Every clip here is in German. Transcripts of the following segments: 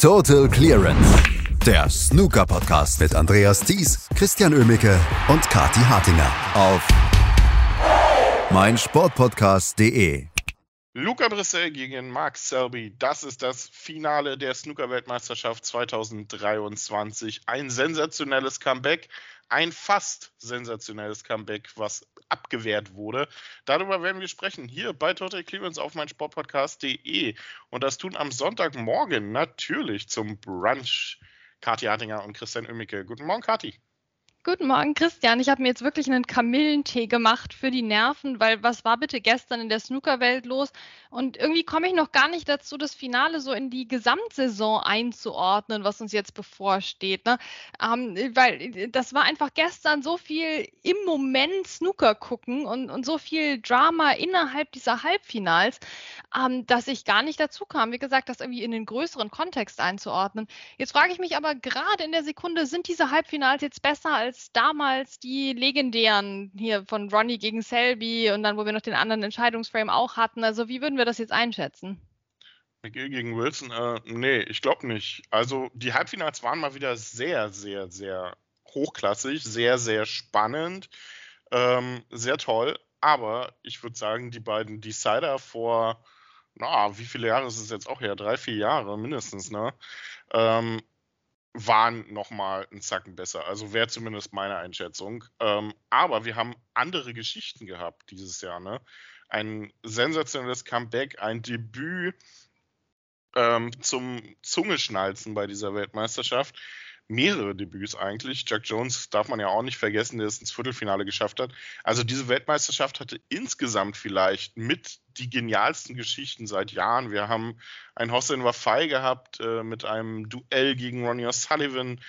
Total Clearance. Der Snooker-Podcast mit Andreas Thies, Christian Ömicke und Kati Hartinger auf meinsportpodcast.de. Luca Brissell gegen Mark Selby. Das ist das Finale der Snooker-Weltmeisterschaft 2023. Ein sensationelles Comeback ein fast sensationelles Comeback, was abgewehrt wurde. Darüber werden wir sprechen hier bei Total Clearance auf meinsportpodcast.de und das tun am Sonntagmorgen natürlich zum Brunch. Kathi Hartinger und Christian Oemmicke. Guten Morgen, Kathi. Guten Morgen, Christian. Ich habe mir jetzt wirklich einen Kamillentee gemacht für die Nerven, weil was war bitte gestern in der Snookerwelt los? Und irgendwie komme ich noch gar nicht dazu, das Finale so in die Gesamtsaison einzuordnen, was uns jetzt bevorsteht. Ne? Ähm, weil das war einfach gestern so viel im Moment Snooker gucken und, und so viel Drama innerhalb dieser Halbfinals, ähm, dass ich gar nicht dazu kam, wie gesagt, das irgendwie in den größeren Kontext einzuordnen. Jetzt frage ich mich aber gerade in der Sekunde, sind diese Halbfinals jetzt besser als als damals die legendären hier von Ronnie gegen Selby und dann, wo wir noch den anderen Entscheidungsframe auch hatten. Also wie würden wir das jetzt einschätzen? McGill gegen Wilson? Äh, nee, ich glaube nicht. Also die Halbfinals waren mal wieder sehr, sehr, sehr hochklassig, sehr, sehr spannend, ähm, sehr toll. Aber ich würde sagen, die beiden Decider vor, na, wie viele Jahre ist es jetzt auch her? Drei, vier Jahre mindestens, ne? Ähm, waren nochmal einen Zacken besser. Also wäre zumindest meine Einschätzung. Ähm, aber wir haben andere Geschichten gehabt dieses Jahr. Ne? Ein sensationelles Comeback, ein Debüt ähm, zum Zungeschnalzen bei dieser Weltmeisterschaft mehrere Debüts eigentlich. Jack Jones darf man ja auch nicht vergessen, der es ins Viertelfinale geschafft hat. Also diese Weltmeisterschaft hatte insgesamt vielleicht mit die genialsten Geschichten seit Jahren. Wir haben einen Hossein Wafai gehabt äh, mit einem Duell gegen Ronnie O'Sullivan.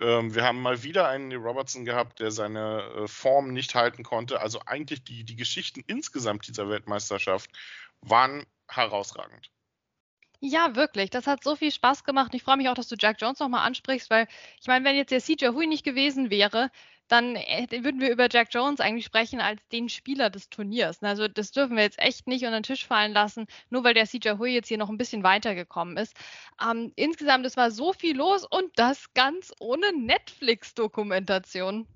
Ähm, wir haben mal wieder einen Robertson gehabt, der seine äh, Form nicht halten konnte. Also eigentlich die, die Geschichten insgesamt dieser Weltmeisterschaft waren herausragend. Ja, wirklich. Das hat so viel Spaß gemacht. Ich freue mich auch, dass du Jack Jones nochmal ansprichst, weil ich meine, wenn jetzt der CJ Hui nicht gewesen wäre, dann äh, würden wir über Jack Jones eigentlich sprechen als den Spieler des Turniers. Also das dürfen wir jetzt echt nicht unter den Tisch fallen lassen, nur weil der CJ Hui jetzt hier noch ein bisschen weitergekommen ist. Ähm, insgesamt, es war so viel los und das ganz ohne Netflix-Dokumentation.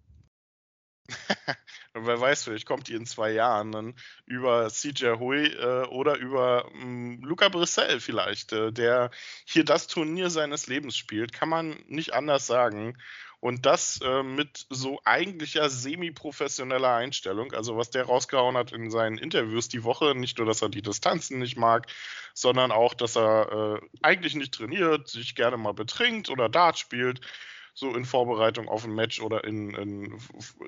Wer weiß, vielleicht kommt die in zwei Jahren dann über CJ Hui äh, oder über mh, hm, Luca Brissell vielleicht, äh, der hier das Turnier seines Lebens spielt. Kann man nicht anders sagen. Und das äh, mit so eigentlicher semi-professioneller Einstellung. Also was der rausgehauen hat in seinen Interviews die Woche, nicht nur, dass er die Distanzen nicht mag, sondern auch, dass er äh, eigentlich nicht trainiert, sich gerne mal betrinkt oder Dart spielt so in Vorbereitung auf ein Match oder in, in,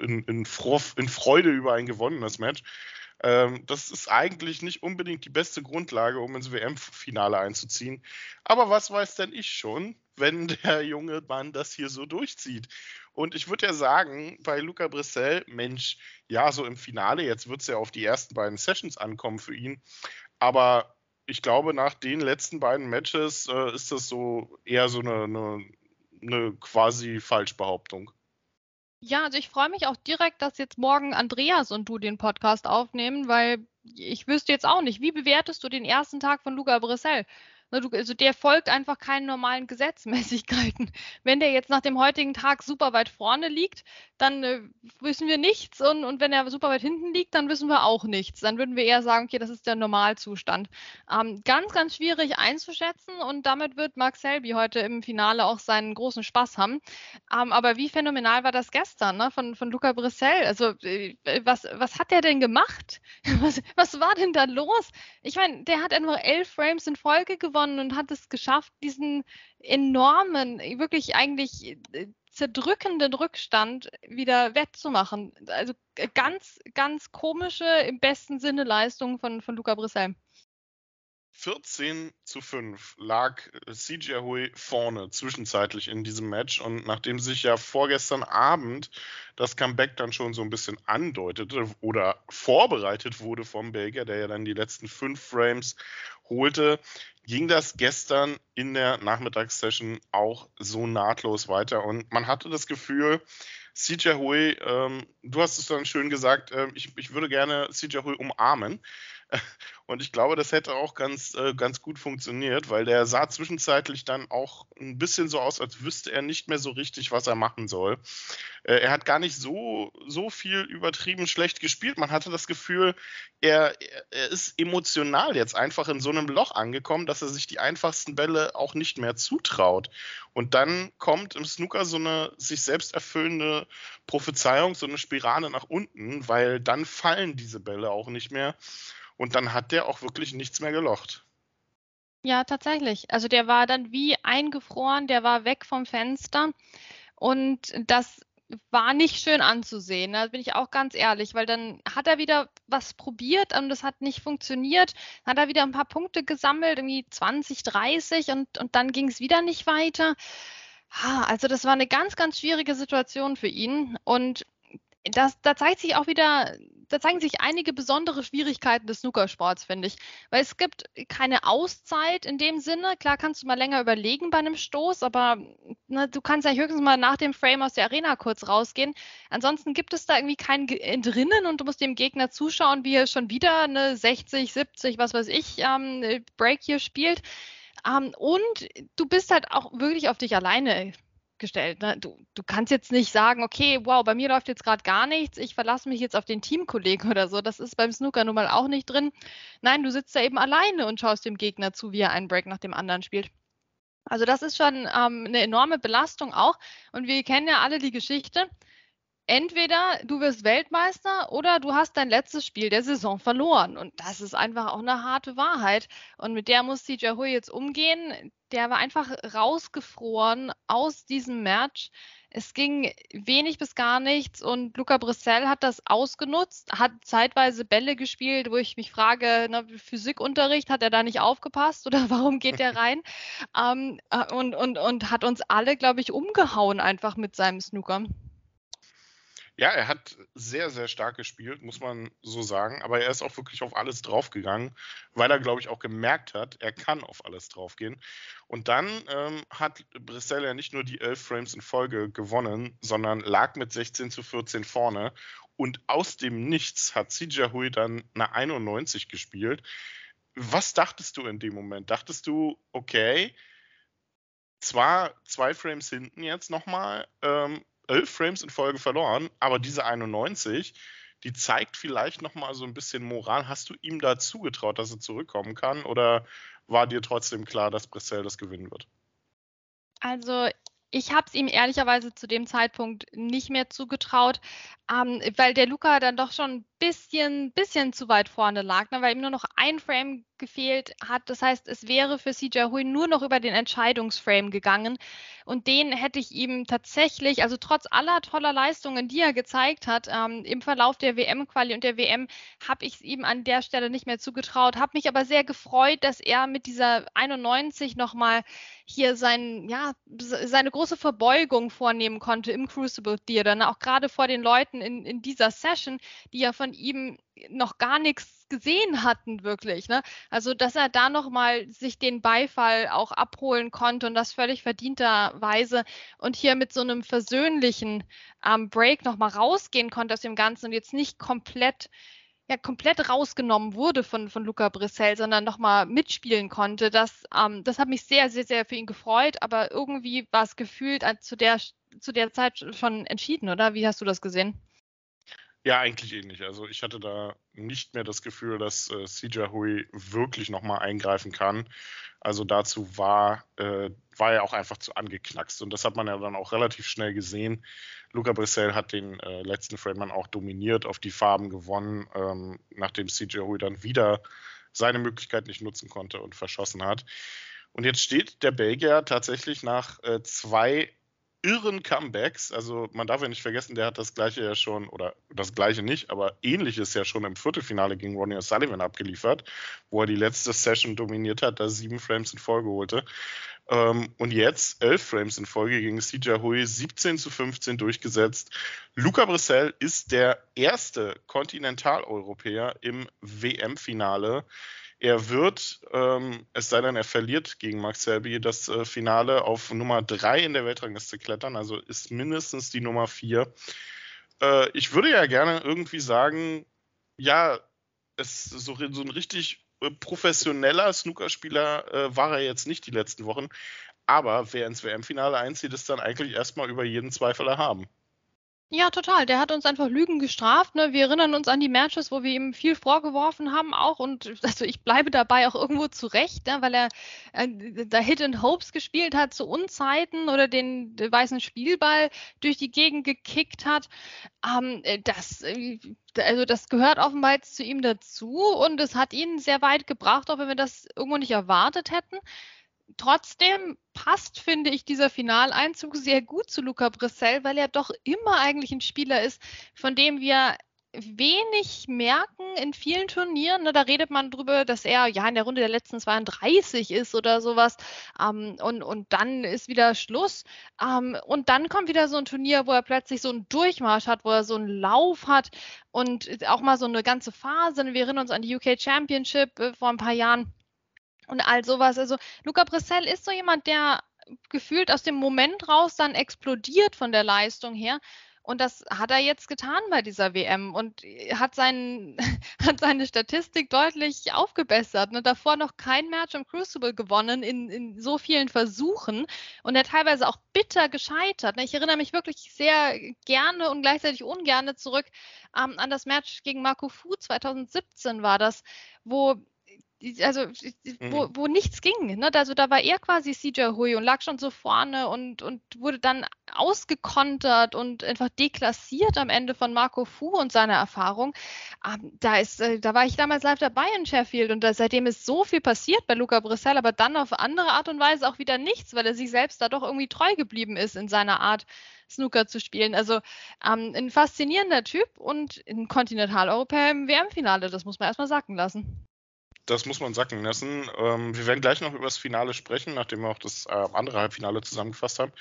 in, in, in Freude über ein gewonnenes Match. Ähm, das ist eigentlich nicht unbedingt die beste Grundlage, um ins WM-Finale einzuziehen. Aber was weiß denn ich schon, wenn der junge Mann das hier so durchzieht? Und ich würde ja sagen, bei Luca Brissell, Mensch, ja, so im Finale, jetzt wird es ja auf die ersten beiden Sessions ankommen für ihn. Aber ich glaube, nach den letzten beiden Matches äh, ist das so eher so eine, eine eine quasi Falschbehauptung. Ja, also ich freue mich auch direkt, dass jetzt morgen Andreas und du den Podcast aufnehmen, weil ich wüsste jetzt auch nicht, wie bewertest du den ersten Tag von Luca Brissell? Ne, also der folgt einfach keinen normalen Gesetzmäßigkeiten. Wenn der jetzt nach dem heutigen Tag super weit vorne liegt, dann äh, wissen wir nichts. Und, und wenn er super weit hinten liegt, dann wissen wir auch nichts. Dann würden wir eher sagen, okay, das ist der Normalzustand. Ähm, ganz, ganz schwierig einzuschätzen. Und damit wird Mark Selby heute im Finale auch seinen großen Spaß haben. Ähm, aber wie phänomenal war das gestern ne? von, von Luca Brissell? Also äh, was, was hat der denn gemacht? Was, was war denn da los? Ich meine, der hat einfach elf Frames in Folge gewonnen gewonnen und hat es geschafft, diesen enormen, wirklich eigentlich äh, zerdrückenden Rückstand wieder wettzumachen. Also äh, ganz, ganz komische, im besten Sinne Leistung von, von Luca Brissell. 14 zu 5 lag CJ Hui vorne zwischenzeitlich in diesem Match. Und nachdem sich ja vorgestern Abend das Comeback dann schon so ein bisschen andeutete oder vorbereitet wurde vom Belgier, der ja dann die letzten fünf Frames holte, ging das gestern in der Nachmittagssession auch so nahtlos weiter. Und man hatte das Gefühl, CJ Hui, ähm, du hast es dann schön gesagt, äh, ich, ich würde gerne CJ Hui umarmen. Und ich glaube, das hätte auch ganz, äh, ganz gut funktioniert, weil der sah zwischenzeitlich dann auch ein bisschen so aus, als wüsste er nicht mehr so richtig, was er machen soll. Äh, er hat gar nicht so, so viel übertrieben schlecht gespielt. Man hatte das Gefühl, er, er ist emotional jetzt einfach in so einem Loch angekommen, dass er sich die einfachsten Bälle auch nicht mehr zutraut. Und dann kommt im Snooker so eine sich selbst erfüllende Prophezeiung, so eine Spirale nach unten, weil dann fallen diese Bälle auch nicht mehr. Und dann hat der auch wirklich nichts mehr gelocht. Ja, tatsächlich. Also der war dann wie eingefroren, der war weg vom Fenster. Und das war nicht schön anzusehen. Da bin ich auch ganz ehrlich, weil dann hat er wieder was probiert und das hat nicht funktioniert. Dann hat er wieder ein paar Punkte gesammelt, irgendwie 20, 30 und, und dann ging es wieder nicht weiter. Also das war eine ganz, ganz schwierige Situation für ihn. Und das, da zeigt sich auch wieder, da zeigen sich einige besondere Schwierigkeiten des Snookersports, finde ich. Weil es gibt keine Auszeit in dem Sinne. Klar kannst du mal länger überlegen bei einem Stoß, aber na, du kannst ja höchstens mal nach dem Frame aus der Arena kurz rausgehen. Ansonsten gibt es da irgendwie kein Entrinnen und du musst dem Gegner zuschauen, wie er schon wieder eine 60, 70, was weiß ich, ähm, Break hier spielt. Ähm, und du bist halt auch wirklich auf dich alleine gestellt. Ne? Du, du kannst jetzt nicht sagen, okay, wow, bei mir läuft jetzt gerade gar nichts, ich verlasse mich jetzt auf den Teamkollegen oder so. Das ist beim Snooker nun mal auch nicht drin. Nein, du sitzt da eben alleine und schaust dem Gegner zu, wie er einen Break nach dem anderen spielt. Also das ist schon ähm, eine enorme Belastung auch. Und wir kennen ja alle die Geschichte entweder du wirst Weltmeister oder du hast dein letztes Spiel der Saison verloren. Und das ist einfach auch eine harte Wahrheit. Und mit der muss CJ Hui jetzt umgehen. Der war einfach rausgefroren aus diesem Match. Es ging wenig bis gar nichts und Luca Brissell hat das ausgenutzt, hat zeitweise Bälle gespielt, wo ich mich frage, na, Physikunterricht, hat er da nicht aufgepasst oder warum geht der rein? ähm, äh, und, und, und hat uns alle, glaube ich, umgehauen einfach mit seinem Snooker. Ja, er hat sehr, sehr stark gespielt, muss man so sagen. Aber er ist auch wirklich auf alles draufgegangen, weil er, glaube ich, auch gemerkt hat, er kann auf alles draufgehen. Und dann ähm, hat Brissell ja nicht nur die elf Frames in Folge gewonnen, sondern lag mit 16 zu 14 vorne. Und aus dem Nichts hat CJ Hui dann eine 91 gespielt. Was dachtest du in dem Moment? Dachtest du, okay, zwar zwei Frames hinten jetzt nochmal, ähm, elf Frames in Folge verloren, aber diese 91, die zeigt vielleicht nochmal so ein bisschen Moral. Hast du ihm da zugetraut, dass er zurückkommen kann? Oder war dir trotzdem klar, dass Brissell das gewinnen wird? Also ich habe es ihm ehrlicherweise zu dem Zeitpunkt nicht mehr zugetraut, ähm, weil der Luca dann doch schon ein bisschen, bisschen zu weit vorne lag, ne, weil ihm nur noch ein Frame gefehlt hat. Das heißt, es wäre für CJ Hui nur noch über den Entscheidungsframe gegangen. Und den hätte ich ihm tatsächlich, also trotz aller toller Leistungen, die er gezeigt hat, ähm, im Verlauf der WM-Quali und der WM, habe ich es ihm an der Stelle nicht mehr zugetraut. Habe mich aber sehr gefreut, dass er mit dieser 91 nochmal hier sein, ja, seine große Verbeugung vornehmen konnte im Crucible Theater. Ne? Auch gerade vor den Leuten in, in dieser Session, die ja von ihm noch gar nichts gesehen hatten, wirklich. Ne? Also, dass er da nochmal sich den Beifall auch abholen konnte und das völlig verdienterweise und hier mit so einem versöhnlichen ähm, Break nochmal rausgehen konnte aus dem Ganzen und jetzt nicht komplett ja komplett rausgenommen wurde von, von Luca Brissell, sondern nochmal mitspielen konnte. Das, ähm, das hat mich sehr, sehr, sehr für ihn gefreut, aber irgendwie war es gefühlt zu der, zu der Zeit schon entschieden, oder? Wie hast du das gesehen? Ja, eigentlich ähnlich. Also ich hatte da nicht mehr das Gefühl, dass äh, CJ Hui wirklich nochmal eingreifen kann. Also dazu war, äh, war er auch einfach zu angeknackst. Und das hat man ja dann auch relativ schnell gesehen. Luca Brissell hat den äh, letzten Frame dann auch dominiert, auf die Farben gewonnen, ähm, nachdem CJ Hui dann wieder seine Möglichkeit nicht nutzen konnte und verschossen hat. Und jetzt steht der Belgier tatsächlich nach äh, zwei irren Comebacks. Also man darf ja nicht vergessen, der hat das gleiche ja schon, oder das gleiche nicht, aber ähnliches ja schon im Viertelfinale gegen Ronnie O'Sullivan abgeliefert, wo er die letzte Session dominiert hat, da sieben Frames in Folge holte. Ähm, und jetzt elf Frames in Folge gegen CJ Hui, 17 zu 15 durchgesetzt. Luca Brissell ist der erste Kontinentaleuropäer im WM-Finale. Er wird, ähm, es sei denn, er verliert gegen Max Selby, das äh, Finale auf Nummer 3 in der Weltrangliste klettern, also ist mindestens die Nummer 4. Äh, ich würde ja gerne irgendwie sagen, ja, es, so, so ein richtig äh, professioneller Snookerspieler äh, war er jetzt nicht die letzten Wochen. Aber wer ins WM-Finale einzieht, ist dann eigentlich erstmal über jeden Zweifel erhaben. Ja, total. Der hat uns einfach Lügen gestraft. Ne? Wir erinnern uns an die Matches, wo wir ihm viel vorgeworfen haben auch. Und also ich bleibe dabei auch irgendwo zurecht, ne? weil er äh, da Hit and Hopes gespielt hat zu Unzeiten oder den, den weißen Spielball durch die Gegend gekickt hat. Ähm, äh, das, äh, also das gehört offenbar jetzt zu ihm dazu und es hat ihn sehr weit gebracht, auch wenn wir das irgendwo nicht erwartet hätten trotzdem passt, finde ich, dieser Finaleinzug sehr gut zu Luca Brissell, weil er doch immer eigentlich ein Spieler ist, von dem wir wenig merken in vielen Turnieren. Da redet man drüber, dass er ja in der Runde der letzten 32 ist oder sowas. Ähm, und, und dann ist wieder Schluss. Ähm, und dann kommt wieder so ein Turnier, wo er plötzlich so einen Durchmarsch hat, wo er so einen Lauf hat und auch mal so eine ganze Phase. Wir erinnern uns an die UK Championship äh, vor ein paar Jahren und all sowas. Also Luca Brissell ist so jemand, der gefühlt aus dem Moment raus dann explodiert von der Leistung her. Und das hat er jetzt getan bei dieser WM und hat, seinen, hat seine Statistik deutlich aufgebessert. Ne? Davor noch kein Match im Crucible gewonnen in, in so vielen Versuchen und er teilweise auch bitter gescheitert. Ne? Ich erinnere mich wirklich sehr gerne und gleichzeitig ungerne zurück ähm, an das Match gegen Marco Fu 2017 war das, wo also wo, mhm. wo nichts ging. Ne? Also da war er quasi CJ Hui und lag schon so vorne und, und wurde dann ausgekontert und einfach deklassiert am Ende von Marco Fu und seiner Erfahrung. Ähm, da, ist, äh, da war ich damals live dabei in Sheffield und da, seitdem ist so viel passiert bei Luca Brissell, aber dann auf andere Art und Weise auch wieder nichts, weil er sich selbst da doch irgendwie treu geblieben ist in seiner Art, Snooker zu spielen. Also ähm, ein faszinierender Typ und ein Kontinentaleuropäer im WM-Finale, das muss man erstmal sacken lassen das muss man sacken lassen. Ähm, wir werden gleich noch über das Finale sprechen, nachdem wir auch das äh, andere Halbfinale zusammengefasst haben.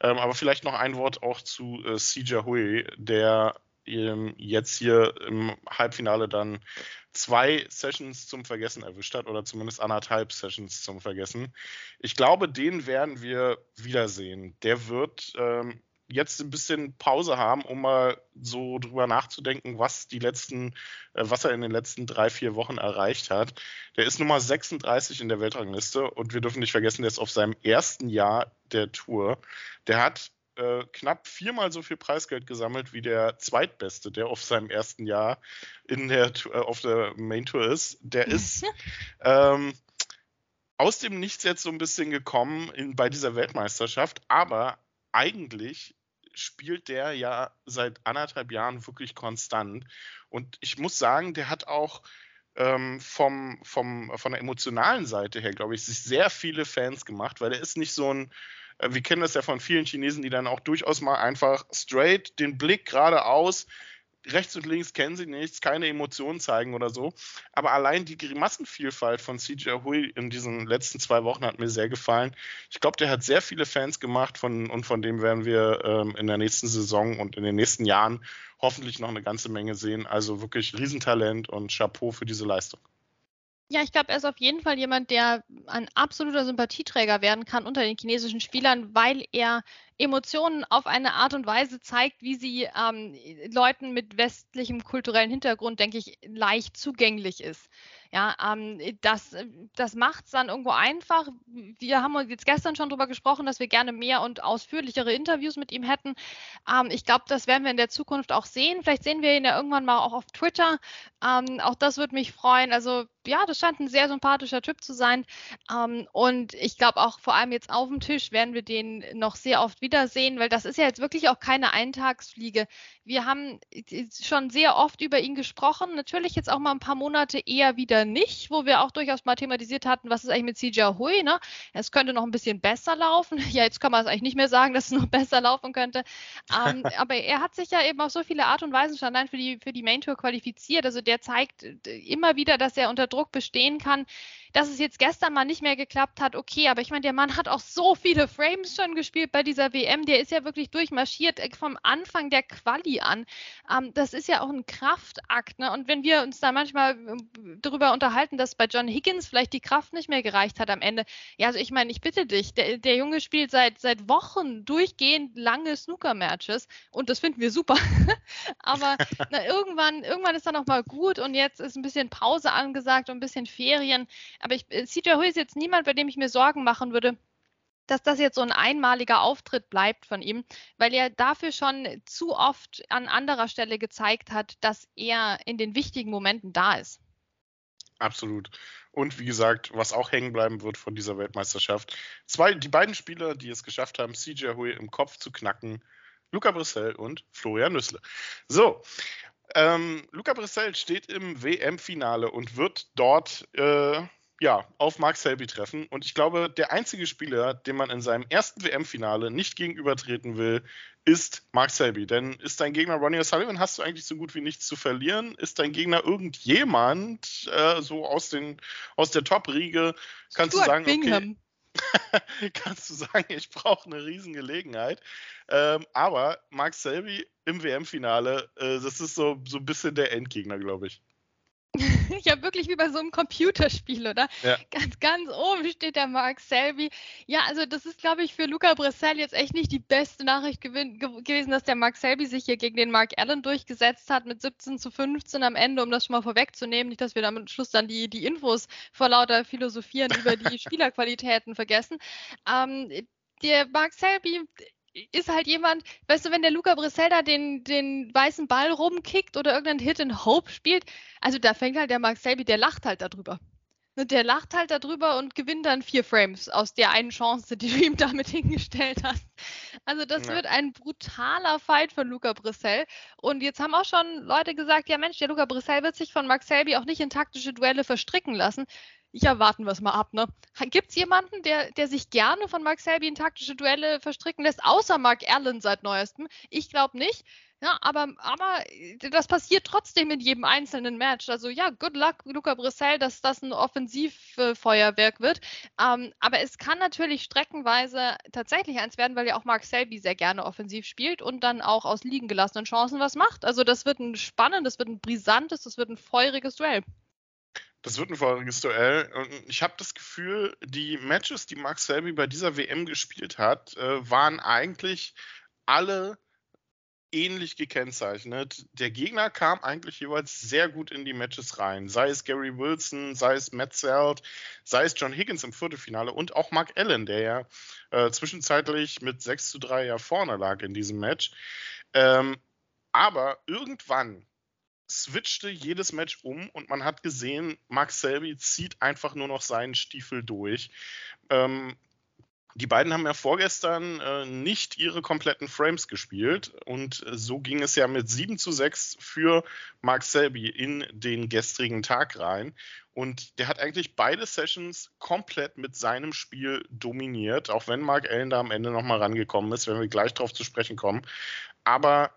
Ähm, aber vielleicht noch ein Wort auch zu äh, Sija Hui, der ähm, jetzt hier im Halbfinale dann zwei Sessions zum Vergessen erwischt hat oder zumindest anderthalb Sessions zum Vergessen. Ich glaube, den werden wir wiedersehen. Der wird ähm, jetzt ein bisschen Pause haben, um mal so drüber nachzudenken, was die letzten, äh, was er in den letzten drei, vier Wochen erreicht hat. Der ist Nummer 36 in der Weltrangliste und wir dürfen nicht vergessen, der ist auf seinem ersten Jahr der Tour. Der hat äh, knapp viermal so viel Preisgeld gesammelt wie der zweitbeste, der auf seinem ersten Jahr in der äh, auf der Main Tour ist. Der ist ähm, aus dem Nichts jetzt so ein bisschen gekommen in, bei dieser Weltmeisterschaft, aber eigentlich spielt der ja seit anderthalb Jahren wirklich konstant. Und ich muss sagen, der hat auch ähm, vom, vom, von der emotionalen Seite her, glaube ich, sich sehr viele Fans gemacht, weil er ist nicht so ein, äh, wir kennen das ja von vielen Chinesen, die dann auch durchaus mal einfach straight den Blick geradeaus rechts und links kennen sie nichts, keine Emotionen zeigen oder so. Aber allein die Grimassenvielfalt von CJ Hui in diesen letzten zwei Wochen hat mir sehr gefallen. Ich glaube, der hat sehr viele Fans gemacht von, und von dem werden wir ähm, in der nächsten Saison und in den nächsten Jahren hoffentlich noch eine ganze Menge sehen. Also wirklich Riesentalent und Chapeau für diese Leistung. Ja, ich glaube, er ist auf jeden Fall jemand, der ein absoluter Sympathieträger werden kann unter den chinesischen Spielern, weil er Emotionen auf eine Art und Weise zeigt, wie sie ähm, Leuten mit westlichem kulturellen Hintergrund, denke ich, leicht zugänglich ist. Ja, ähm, das, das macht es dann irgendwo einfach. Wir haben uns jetzt gestern schon darüber gesprochen, dass wir gerne mehr und ausführlichere Interviews mit ihm hätten. Ähm, ich glaube, das werden wir in der Zukunft auch sehen. Vielleicht sehen wir ihn ja irgendwann mal auch auf Twitter. Ähm, auch das würde mich freuen. Also ja, das scheint ein sehr sympathischer Typ zu sein. Ähm, und ich glaube auch vor allem jetzt auf dem Tisch werden wir den noch sehr oft wiedersehen, weil das ist ja jetzt wirklich auch keine Eintagsfliege. Wir haben schon sehr oft über ihn gesprochen. Natürlich jetzt auch mal ein paar Monate eher wieder nicht, wo wir auch durchaus mal thematisiert hatten, was ist eigentlich mit CJ Hui, ne? Es könnte noch ein bisschen besser laufen. Ja, jetzt kann man es eigentlich nicht mehr sagen, dass es noch besser laufen könnte. Ähm, aber er hat sich ja eben auf so viele Art und Weisen schon allein für die, für die Main Tour qualifiziert. Also der zeigt immer wieder, dass er unter Druck bestehen kann. Dass es jetzt gestern mal nicht mehr geklappt hat, okay, aber ich meine, der Mann hat auch so viele Frames schon gespielt bei dieser WM, der ist ja wirklich durchmarschiert äh, vom Anfang der Quali an. Ähm, das ist ja auch ein Kraftakt, ne? Und wenn wir uns da manchmal ähm, darüber unterhalten, dass bei John Higgins vielleicht die Kraft nicht mehr gereicht hat am Ende, ja, also ich meine, ich bitte dich, der, der Junge spielt seit, seit Wochen durchgehend lange Snooker-Matches und das finden wir super. aber na, irgendwann, irgendwann ist dann auch mal gut und jetzt ist ein bisschen Pause angesagt und ein bisschen Ferien. Aber ich, äh, CJ Hui ist jetzt niemand, bei dem ich mir Sorgen machen würde, dass das jetzt so ein einmaliger Auftritt bleibt von ihm, weil er dafür schon zu oft an anderer Stelle gezeigt hat, dass er in den wichtigen Momenten da ist. Absolut. Und wie gesagt, was auch hängen bleiben wird von dieser Weltmeisterschaft, zwei, die beiden Spieler, die es geschafft haben, CJ Hui im Kopf zu knacken, Luca Brissell und Florian Nüssle. So, ähm, Luca Brissell steht im WM-Finale und wird dort äh, ja, auf Mark Selby treffen. Und ich glaube, der einzige Spieler, dem man in seinem ersten WM-Finale nicht gegenübertreten will, ist Mark Selby. Denn ist dein Gegner Ronnie O'Sullivan, hast du eigentlich so gut wie nichts zu verlieren. Ist dein Gegner irgendjemand, äh, so aus, den, aus der Top-Riege, kannst Stuart du sagen, Bingham. okay, kannst du sagen, ich brauche eine Riesengelegenheit. Ähm, aber Mark Selby im WM-Finale, äh, das ist so, so ein bisschen der Endgegner, glaube ich. Ja, wirklich wie bei so einem Computerspiel, oder? Ja. Ganz, ganz oben steht der Mark Selby. Ja, also das ist, glaube ich, für Luca Bressel jetzt echt nicht die beste Nachricht gewesen, dass der Mark Selby sich hier gegen den Mark Allen durchgesetzt hat mit 17 zu 15 am Ende, um das schon mal vorwegzunehmen. Nicht, dass wir am Schluss dann die, die Infos vor lauter Philosophieren über die Spielerqualitäten vergessen. Ähm, der Mark Selby ist halt jemand, weißt du, wenn der Luca Briselda den, den weißen Ball rumkickt oder irgendeinen Hit in Hope spielt, also da fängt halt der Mark Selby, der lacht halt darüber. Und der lacht halt darüber und gewinnt dann vier Frames aus der einen Chance, die du ihm damit hingestellt hast. Also das ja. wird ein brutaler Fight von Luca Brissell. Und jetzt haben auch schon Leute gesagt, ja Mensch, der Luca Brissell wird sich von Mark Selby auch nicht in taktische Duelle verstricken lassen ja, warten wir es mal ab, ne? Gibt es jemanden, der, der sich gerne von Mark Selby in taktische Duelle verstricken lässt, außer Mark Allen seit neuestem? Ich glaube nicht. Ja, aber, aber das passiert trotzdem in jedem einzelnen Match. Also ja, good luck, Luca Brissell, dass das ein Offensivfeuerwerk wird. Ähm, aber es kann natürlich streckenweise tatsächlich eins werden, weil ja auch Mark Selby sehr gerne offensiv spielt und dann auch aus liegen gelassenen Chancen was macht. Also das wird ein spannendes, das wird ein brisantes, das wird ein feuriges Duell. Das wird ein vorheriges Duell. Und ich habe das Gefühl, die Matches, die Mark Selby bei dieser WM gespielt hat, äh, waren eigentlich alle ähnlich gekennzeichnet. Der Gegner kam eigentlich jeweils sehr gut in die Matches rein. Sei es Gary Wilson, sei es Matt Zelt, sei es John Higgins im Viertelfinale und auch Mark Allen, der ja äh, zwischenzeitlich mit 6 zu 3 ja vorne lag in diesem Match. Ähm, aber irgendwann switchte jedes Match um und man hat gesehen, Mark Selby zieht einfach nur noch seinen Stiefel durch. Ähm, die beiden haben ja vorgestern äh, nicht ihre kompletten Frames gespielt und äh, so ging es ja mit 7 zu 6 für Mark Selby in den gestrigen Tag rein. Und der hat eigentlich beide Sessions komplett mit seinem Spiel dominiert, auch wenn Mark Allen da am Ende nochmal rangekommen ist, wenn wir gleich drauf zu sprechen kommen. Aber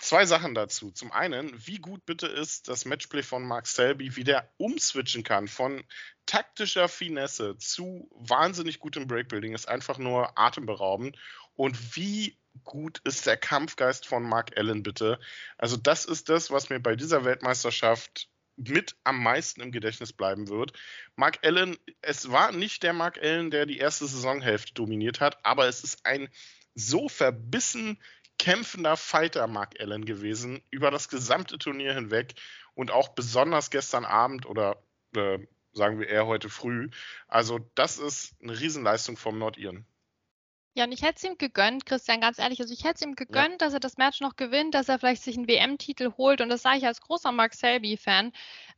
zwei Sachen dazu. Zum einen, wie gut bitte ist das Matchplay von Mark Selby, wie der umswitchen kann von taktischer Finesse zu wahnsinnig gutem Breakbuilding, ist einfach nur atemberaubend. Und wie gut ist der Kampfgeist von Mark Allen bitte? Also das ist das, was mir bei dieser Weltmeisterschaft mit am meisten im Gedächtnis bleiben wird. Mark Allen, es war nicht der Mark Allen, der die erste Saisonhälfte dominiert hat, aber es ist ein so verbissen kämpfender Fighter Mark Allen gewesen über das gesamte Turnier hinweg und auch besonders gestern Abend oder äh, sagen wir eher heute früh. Also das ist eine Riesenleistung vom Nordiren. Ja, und ich hätte es ihm gegönnt, Christian, ganz ehrlich. Also ich hätte es ihm gegönnt, ja. dass er das Match noch gewinnt, dass er vielleicht sich einen WM-Titel holt. Und das sage ich als großer Mark Selby-Fan,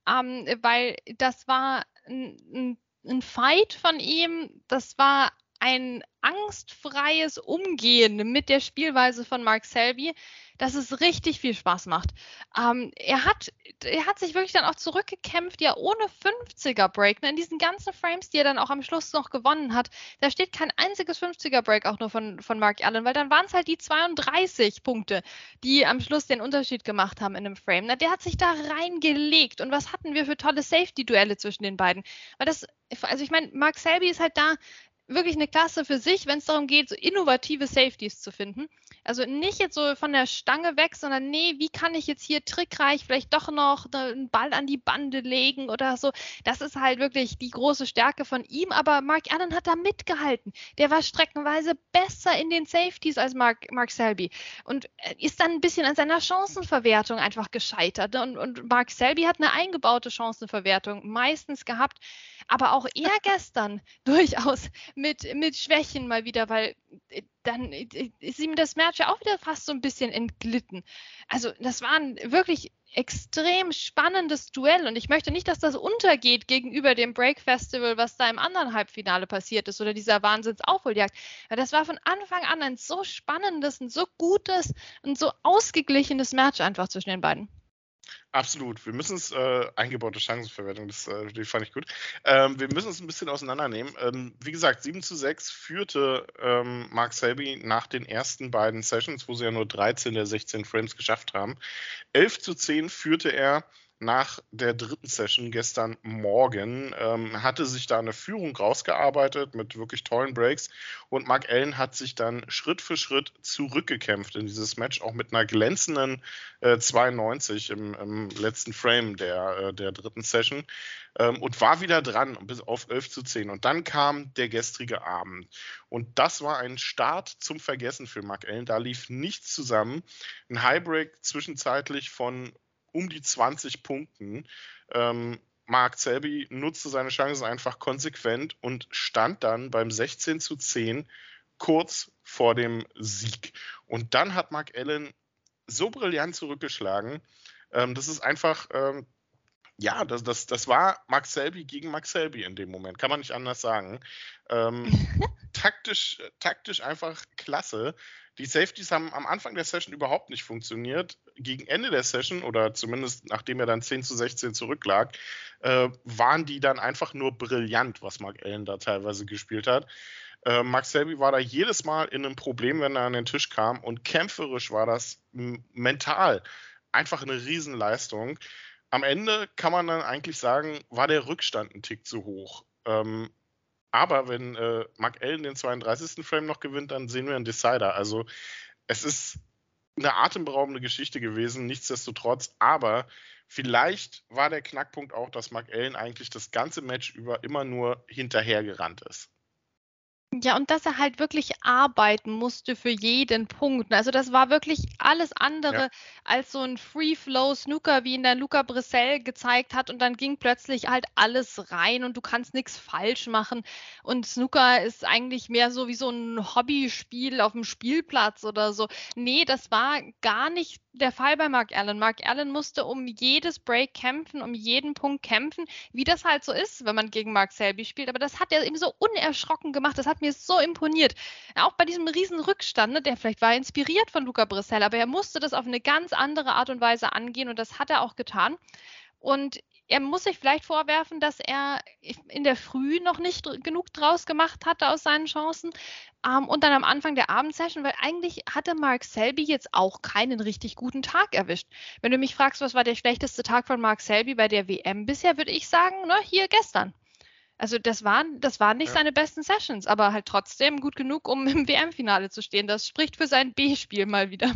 ähm, weil das war ein, ein, ein Fight von ihm, das war ein angstfreies Umgehen mit der Spielweise von Mark Selby, dass es richtig viel Spaß macht. Ähm, er, hat, er hat sich wirklich dann auch zurückgekämpft, ja ohne 50er Break. Ne, in diesen ganzen Frames, die er dann auch am Schluss noch gewonnen hat, da steht kein einziges 50er Break auch nur von, von Mark Allen, weil dann waren es halt die 32 Punkte, die am Schluss den Unterschied gemacht haben in einem Frame. Na, der hat sich da reingelegt. Und was hatten wir für tolle Safety-Duelle zwischen den beiden? Weil das, also ich meine, Mark Selby ist halt da wirklich eine Klasse für sich, wenn es darum geht, so innovative Safeties zu finden. Also nicht jetzt so von der Stange weg, sondern nee, wie kann ich jetzt hier trickreich vielleicht doch noch einen Ball an die Bande legen oder so. Das ist halt wirklich die große Stärke von ihm. Aber Mark Allen hat da mitgehalten. Der war streckenweise besser in den Safeties als Mark, Mark Selby und ist dann ein bisschen an seiner Chancenverwertung einfach gescheitert. Und, und Mark Selby hat eine eingebaute Chancenverwertung meistens gehabt, aber auch er gestern durchaus mit, mit Schwächen mal wieder, weil äh, dann äh, ist ihm das Match ja auch wieder fast so ein bisschen entglitten. Also das war ein wirklich extrem spannendes Duell und ich möchte nicht, dass das untergeht gegenüber dem Break Festival, was da im anderen Halbfinale passiert ist oder dieser Wahnsinnsaufholjagd. Weil das war von Anfang an ein so spannendes, ein so gutes und so ausgeglichenes Match einfach zwischen den beiden. Absolut. Wir müssen es, äh, eingebaute Chancenverwertung, das äh, die fand ich gut. Ähm, wir müssen es ein bisschen auseinandernehmen. Ähm, wie gesagt, 7 zu 6 führte ähm, Mark Selby nach den ersten beiden Sessions, wo sie ja nur 13 der 16 Frames geschafft haben. 11 zu 10 führte er nach der dritten Session gestern Morgen ähm, hatte sich da eine Führung rausgearbeitet mit wirklich tollen Breaks und Mark Allen hat sich dann Schritt für Schritt zurückgekämpft in dieses Match, auch mit einer glänzenden äh, 92 im, im, letzten Frame der, äh, der dritten Session ähm, und war wieder dran bis auf 11 zu 10. Und dann kam der gestrige Abend und das war ein Start zum Vergessen für Mark Allen. Da lief nichts zusammen. Ein Highbreak zwischenzeitlich von um die 20 Punkten. Ähm, Mark Selby nutzte seine Chancen einfach konsequent und stand dann beim 16 zu 10 kurz vor dem Sieg. Und dann hat Mark Allen so brillant zurückgeschlagen. Ähm, das ist einfach, ähm, ja, das, das, das war Mark Selby gegen Mark Selby in dem Moment, kann man nicht anders sagen. Ähm, taktisch, taktisch einfach klasse. Die Safeties haben am Anfang der Session überhaupt nicht funktioniert. Gegen Ende der Session, oder zumindest nachdem er dann 10 zu 16 zurücklag, äh, waren die dann einfach nur brillant, was Mark Allen da teilweise gespielt hat. Äh, Mark Selby war da jedes Mal in einem Problem, wenn er an den Tisch kam und kämpferisch war das mental einfach eine Riesenleistung. Am Ende kann man dann eigentlich sagen, war der Rückstand ein Tick zu hoch. Ähm, aber wenn äh, Mark Allen den 32. Frame noch gewinnt, dann sehen wir einen Decider. Also es ist eine atemberaubende Geschichte gewesen, nichtsdestotrotz. Aber vielleicht war der Knackpunkt auch, dass Mark Allen eigentlich das ganze Match über immer nur hinterhergerannt ist. Ja, und dass er halt wirklich arbeiten musste für jeden Punkt. Also das war wirklich alles andere ja. als so ein Free-Flow-Snooker, wie ihn der Luca Brissell gezeigt hat. Und dann ging plötzlich halt alles rein und du kannst nichts falsch machen. Und Snooker ist eigentlich mehr so wie so ein Hobbyspiel auf dem Spielplatz oder so. Nee, das war gar nicht der Fall bei Mark Allen. Mark Allen musste um jedes Break kämpfen, um jeden Punkt kämpfen, wie das halt so ist, wenn man gegen Mark Selby spielt. Aber das hat er eben so unerschrocken gemacht. Das hat mir so imponiert. Auch bei diesem riesen Rückstand, ne, der vielleicht war inspiriert von Luca Brissell, aber er musste das auf eine ganz andere Art und Weise angehen und das hat er auch getan. Und er muss sich vielleicht vorwerfen, dass er in der Früh noch nicht genug draus gemacht hatte aus seinen Chancen. Ähm, und dann am Anfang der Abendsession, weil eigentlich hatte Mark Selby jetzt auch keinen richtig guten Tag erwischt. Wenn du mich fragst, was war der schlechteste Tag von Mark Selby bei der WM bisher, würde ich sagen, ne, hier gestern. Also das waren, das waren nicht ja. seine besten Sessions, aber halt trotzdem gut genug, um im WM-Finale zu stehen. Das spricht für sein B-Spiel mal wieder.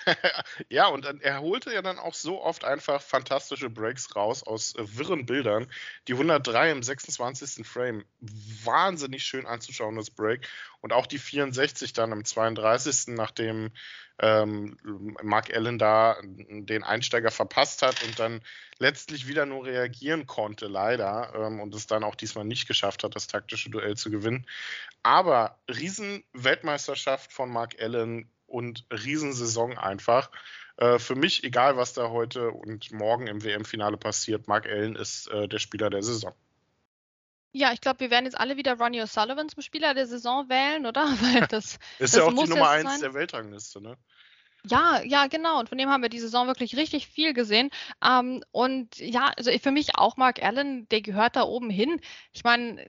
ja, und er holte ja dann auch so oft einfach fantastische Breaks raus aus äh, wirren Bildern. Die 103 im 26. Frame, wahnsinnig schön anzuschauen, das Break. Und auch die 64 dann im 32. nachdem ähm, Mark Allen da den Einsteiger verpasst hat und dann letztlich wieder nur reagieren konnte, leider, ähm, und es dann auch diesmal nicht geschafft hat, das taktische Duell zu gewinnen. Aber Riesen-Weltmeisterschaft von Mark Allen und Riesensaison einfach. Äh, für mich, egal was da heute und morgen im WM-Finale passiert, Mark Allen ist äh, der Spieler der Saison. Ja, ich glaube, wir werden jetzt alle wieder Ronnie O'Sullivan zum Spieler der Saison wählen, oder? Weil das ist das ja auch die Nummer es 1 sein. der Weltrangliste, ne? Ja, ja, genau. Und von dem haben wir die Saison wirklich richtig viel gesehen. Ähm, und ja, also für mich auch Mark Allen, der gehört da oben hin. Ich meine,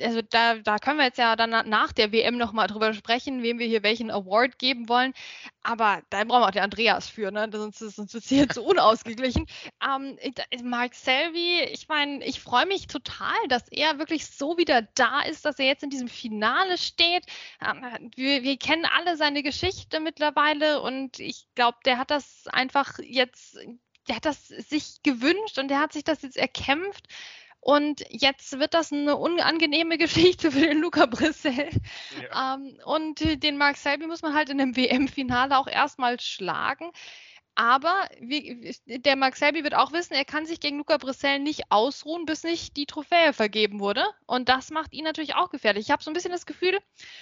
also da, da können wir jetzt ja dann nach der WM nochmal drüber sprechen, wem wir hier welchen Award geben wollen. Aber da brauchen wir auch den Andreas für, ne? Sonst, sonst wird es hier zu unausgeglichen. Ähm, Mark Selby, ich meine, ich freue mich total, dass er wirklich so wieder da ist, dass er jetzt in diesem Finale steht. Ähm, wir, wir kennen alle seine Geschichte mittlerweile und ich glaube, der hat das einfach jetzt, der hat das sich gewünscht und der hat sich das jetzt erkämpft. Und jetzt wird das eine unangenehme Geschichte für den Luca Brissell. Ja. Ähm, und den Mark Selby muss man halt in dem WM-Finale auch erstmal schlagen. Aber wie, der Mark Selby wird auch wissen, er kann sich gegen Luca Brissell nicht ausruhen, bis nicht die Trophäe vergeben wurde. Und das macht ihn natürlich auch gefährlich. Ich habe so ein bisschen das Gefühl,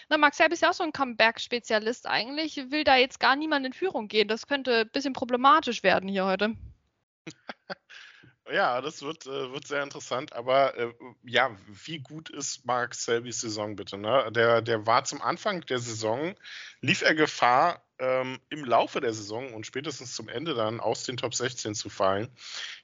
na, Mark Selby ist ja auch so ein Comeback-Spezialist eigentlich, will da jetzt gar niemand in Führung gehen. Das könnte ein bisschen problematisch werden hier heute. Ja, das wird, äh, wird sehr interessant. Aber äh, ja, wie gut ist Mark Selbys Saison bitte? Ne? Der, der war zum Anfang der Saison, lief er Gefahr, ähm, im Laufe der Saison und spätestens zum Ende dann aus den Top 16 zu fallen.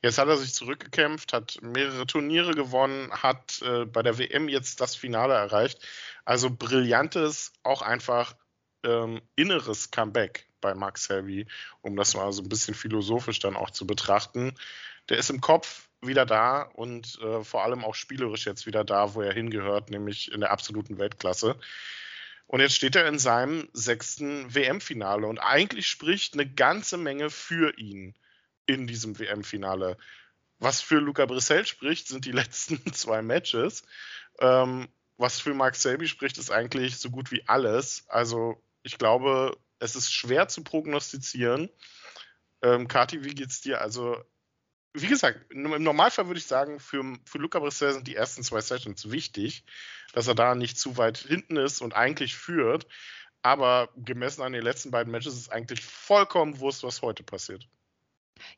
Jetzt hat er sich zurückgekämpft, hat mehrere Turniere gewonnen, hat äh, bei der WM jetzt das Finale erreicht. Also brillantes, auch einfach ähm, inneres Comeback bei Max Selby, um das mal so ein bisschen philosophisch dann auch zu betrachten der ist im Kopf wieder da und äh, vor allem auch spielerisch jetzt wieder da, wo er hingehört, nämlich in der absoluten Weltklasse. Und jetzt steht er in seinem sechsten WM-Finale und eigentlich spricht eine ganze Menge für ihn in diesem WM-Finale. Was für Luca Brissell spricht, sind die letzten zwei Matches. Ähm, was für Mark Selby spricht, ist eigentlich so gut wie alles. Also ich glaube, es ist schwer zu prognostizieren. Ähm, Kati, wie geht's dir? Also wie gesagt, im Normalfall würde ich sagen, für, für Luca Brissell sind die ersten zwei Sessions wichtig, dass er da nicht zu weit hinten ist und eigentlich führt. Aber gemessen an den letzten beiden Matches ist eigentlich vollkommen wurscht, was heute passiert.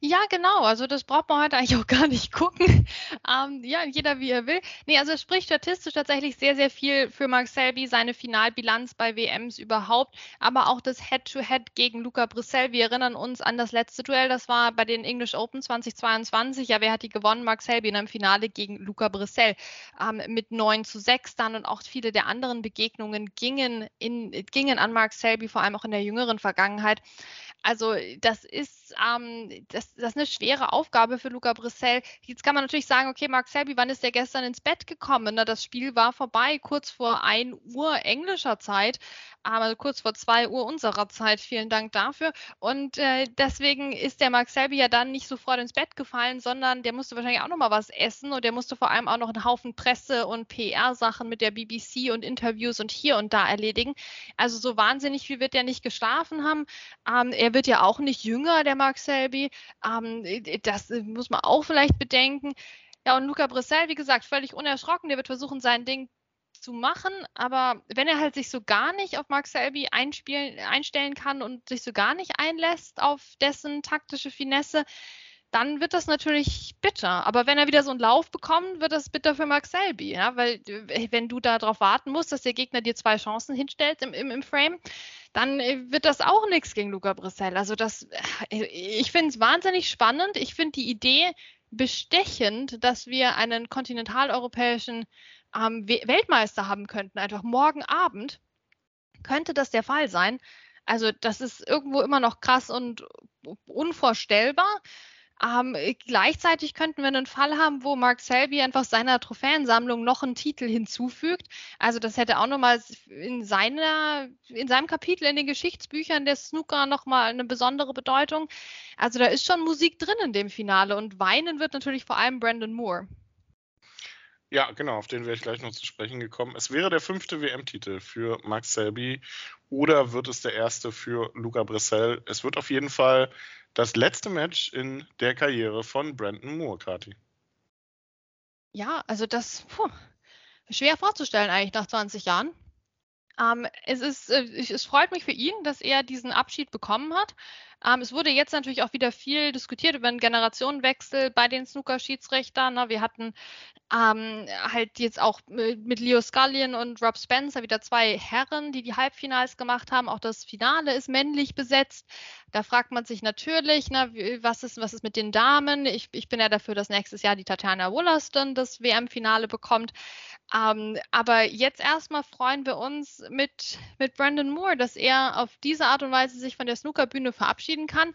Ja, genau. Also das braucht man heute eigentlich auch gar nicht gucken. Ähm, ja, jeder wie er will. Nee, also es spricht statistisch tatsächlich sehr, sehr viel für Mark Selby, seine Finalbilanz bei WMs überhaupt, aber auch das Head-to-Head -Head gegen Luca Brissell. Wir erinnern uns an das letzte Duell, das war bei den English Open 2022. Ja, wer hat die gewonnen? Mark Selby in einem Finale gegen Luca Brissell ähm, mit 9 zu 6 dann und auch viele der anderen Begegnungen gingen, in, gingen an Mark Selby, vor allem auch in der jüngeren Vergangenheit. Also das ist, ähm, das, das ist eine schwere Aufgabe für Luca Brissell. Jetzt kann man natürlich sagen, okay, Mark Selby, wann ist der gestern ins Bett gekommen? Na, das Spiel war vorbei, kurz vor 1 Uhr englischer Zeit, aber kurz vor 2 Uhr unserer Zeit. Vielen Dank dafür. Und äh, deswegen ist der Mark Selby ja dann nicht sofort ins Bett gefallen, sondern der musste wahrscheinlich auch noch mal was essen und der musste vor allem auch noch einen Haufen Presse- und PR-Sachen mit der BBC und Interviews und hier und da erledigen. Also so wahnsinnig viel wird der nicht geschlafen haben. Ähm, er wird ja auch nicht jünger, der Mark Selby. Ähm, das muss man auch vielleicht bedenken. Ja, und Luca Brissell, wie gesagt, völlig unerschrocken. Der wird versuchen, sein Ding zu machen, aber wenn er halt sich so gar nicht auf Mark Selby einstellen kann und sich so gar nicht einlässt auf dessen taktische Finesse, dann wird das natürlich bitter. Aber wenn er wieder so einen Lauf bekommt, wird das bitter für Mark Selby, ja? weil äh, wenn du darauf warten musst, dass der Gegner dir zwei Chancen hinstellt im, im, im Frame, dann äh, wird das auch nichts gegen Luca Brissell. Also das, äh, ich finde es wahnsinnig spannend. Ich finde die Idee bestechend, dass wir einen kontinentaleuropäischen ähm, Weltmeister haben könnten, einfach morgen Abend, könnte das der Fall sein. Also das ist irgendwo immer noch krass und unvorstellbar. Ähm, gleichzeitig könnten wir einen Fall haben, wo Mark Selby einfach seiner Trophäensammlung noch einen Titel hinzufügt. Also das hätte auch nochmal in seiner, in seinem Kapitel in den Geschichtsbüchern der Snooker nochmal eine besondere Bedeutung. Also da ist schon Musik drin in dem Finale und weinen wird natürlich vor allem Brandon Moore. Ja, genau, auf den wäre ich gleich noch zu sprechen gekommen. Es wäre der fünfte WM-Titel für Max Selby oder wird es der erste für Luca Brissell? Es wird auf jeden Fall das letzte Match in der Karriere von Brandon Moore, Kati. Ja, also das puh, schwer vorzustellen eigentlich nach 20 Jahren. Ähm, es, ist, äh, es freut mich für ihn, dass er diesen Abschied bekommen hat. Ähm, es wurde jetzt natürlich auch wieder viel diskutiert über einen Generationenwechsel bei den Snooker-Schiedsrichtern. Ne? Wir hatten ähm, halt jetzt auch mit Leo Scullion und Rob Spencer wieder zwei Herren, die die Halbfinals gemacht haben. Auch das Finale ist männlich besetzt. Da fragt man sich natürlich, ne, was, ist, was ist mit den Damen? Ich, ich bin ja dafür, dass nächstes Jahr die Tatjana Wollaston das WM-Finale bekommt. Ähm, aber jetzt erstmal freuen wir uns mit, mit Brandon Moore, dass er auf diese Art und Weise sich von der Snookerbühne verabschieden kann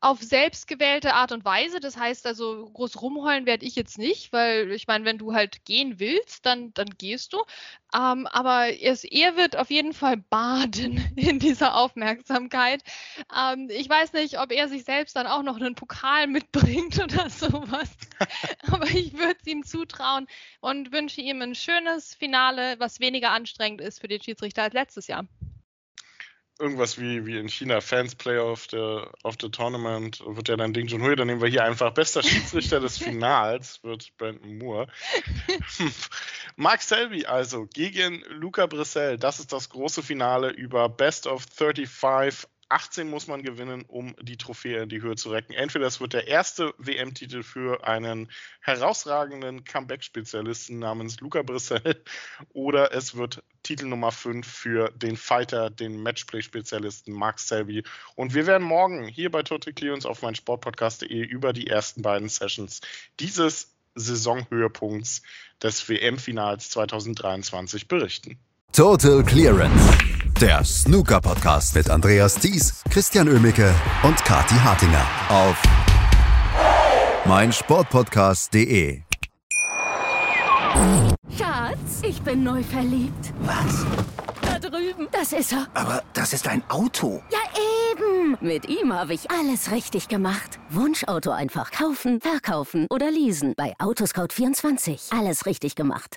auf selbstgewählte Art und Weise. Das heißt also, groß rumheulen werde ich jetzt nicht, weil ich meine, wenn du halt gehen willst, dann, dann gehst du. Ähm, aber es, er wird auf jeden Fall baden in dieser Aufmerksamkeit. Ähm, ich weiß nicht, ob er sich selbst dann auch noch einen Pokal mitbringt oder sowas. aber ich würde es ihm zutrauen und wünsche ihm ein schönes Finale, was weniger anstrengend ist für den Schiedsrichter als letztes Jahr irgendwas wie, wie in China Fans Player of the, of the Tournament wird ja dann Ding Junhui, dann nehmen wir hier einfach bester Schiedsrichter des Finals, wird Brandon Moore. Mark Selby also gegen Luca Brissell, das ist das große Finale über Best of 35 18 muss man gewinnen, um die Trophäe in die Höhe zu recken. Entweder es wird der erste WM-Titel für einen herausragenden Comeback-Spezialisten namens Luca Brissell oder es wird Titel Nummer 5 für den Fighter, den Matchplay-Spezialisten Mark Selby. Und wir werden morgen hier bei Total Clearance auf meinsportpodcast.de über die ersten beiden Sessions dieses Saisonhöhepunkts des WM-Finals 2023 berichten. Total Clearance der Snooker-Podcast mit Andreas Thies, Christian Ömicke und Kati Hartinger auf meinsportpodcast.de. Schatz, ich bin neu verliebt. Was? Da drüben. Das ist er. Aber das ist ein Auto. Ja, eben. Mit ihm habe ich alles richtig gemacht. Wunschauto einfach kaufen, verkaufen oder leasen. Bei Autoscout24. Alles richtig gemacht.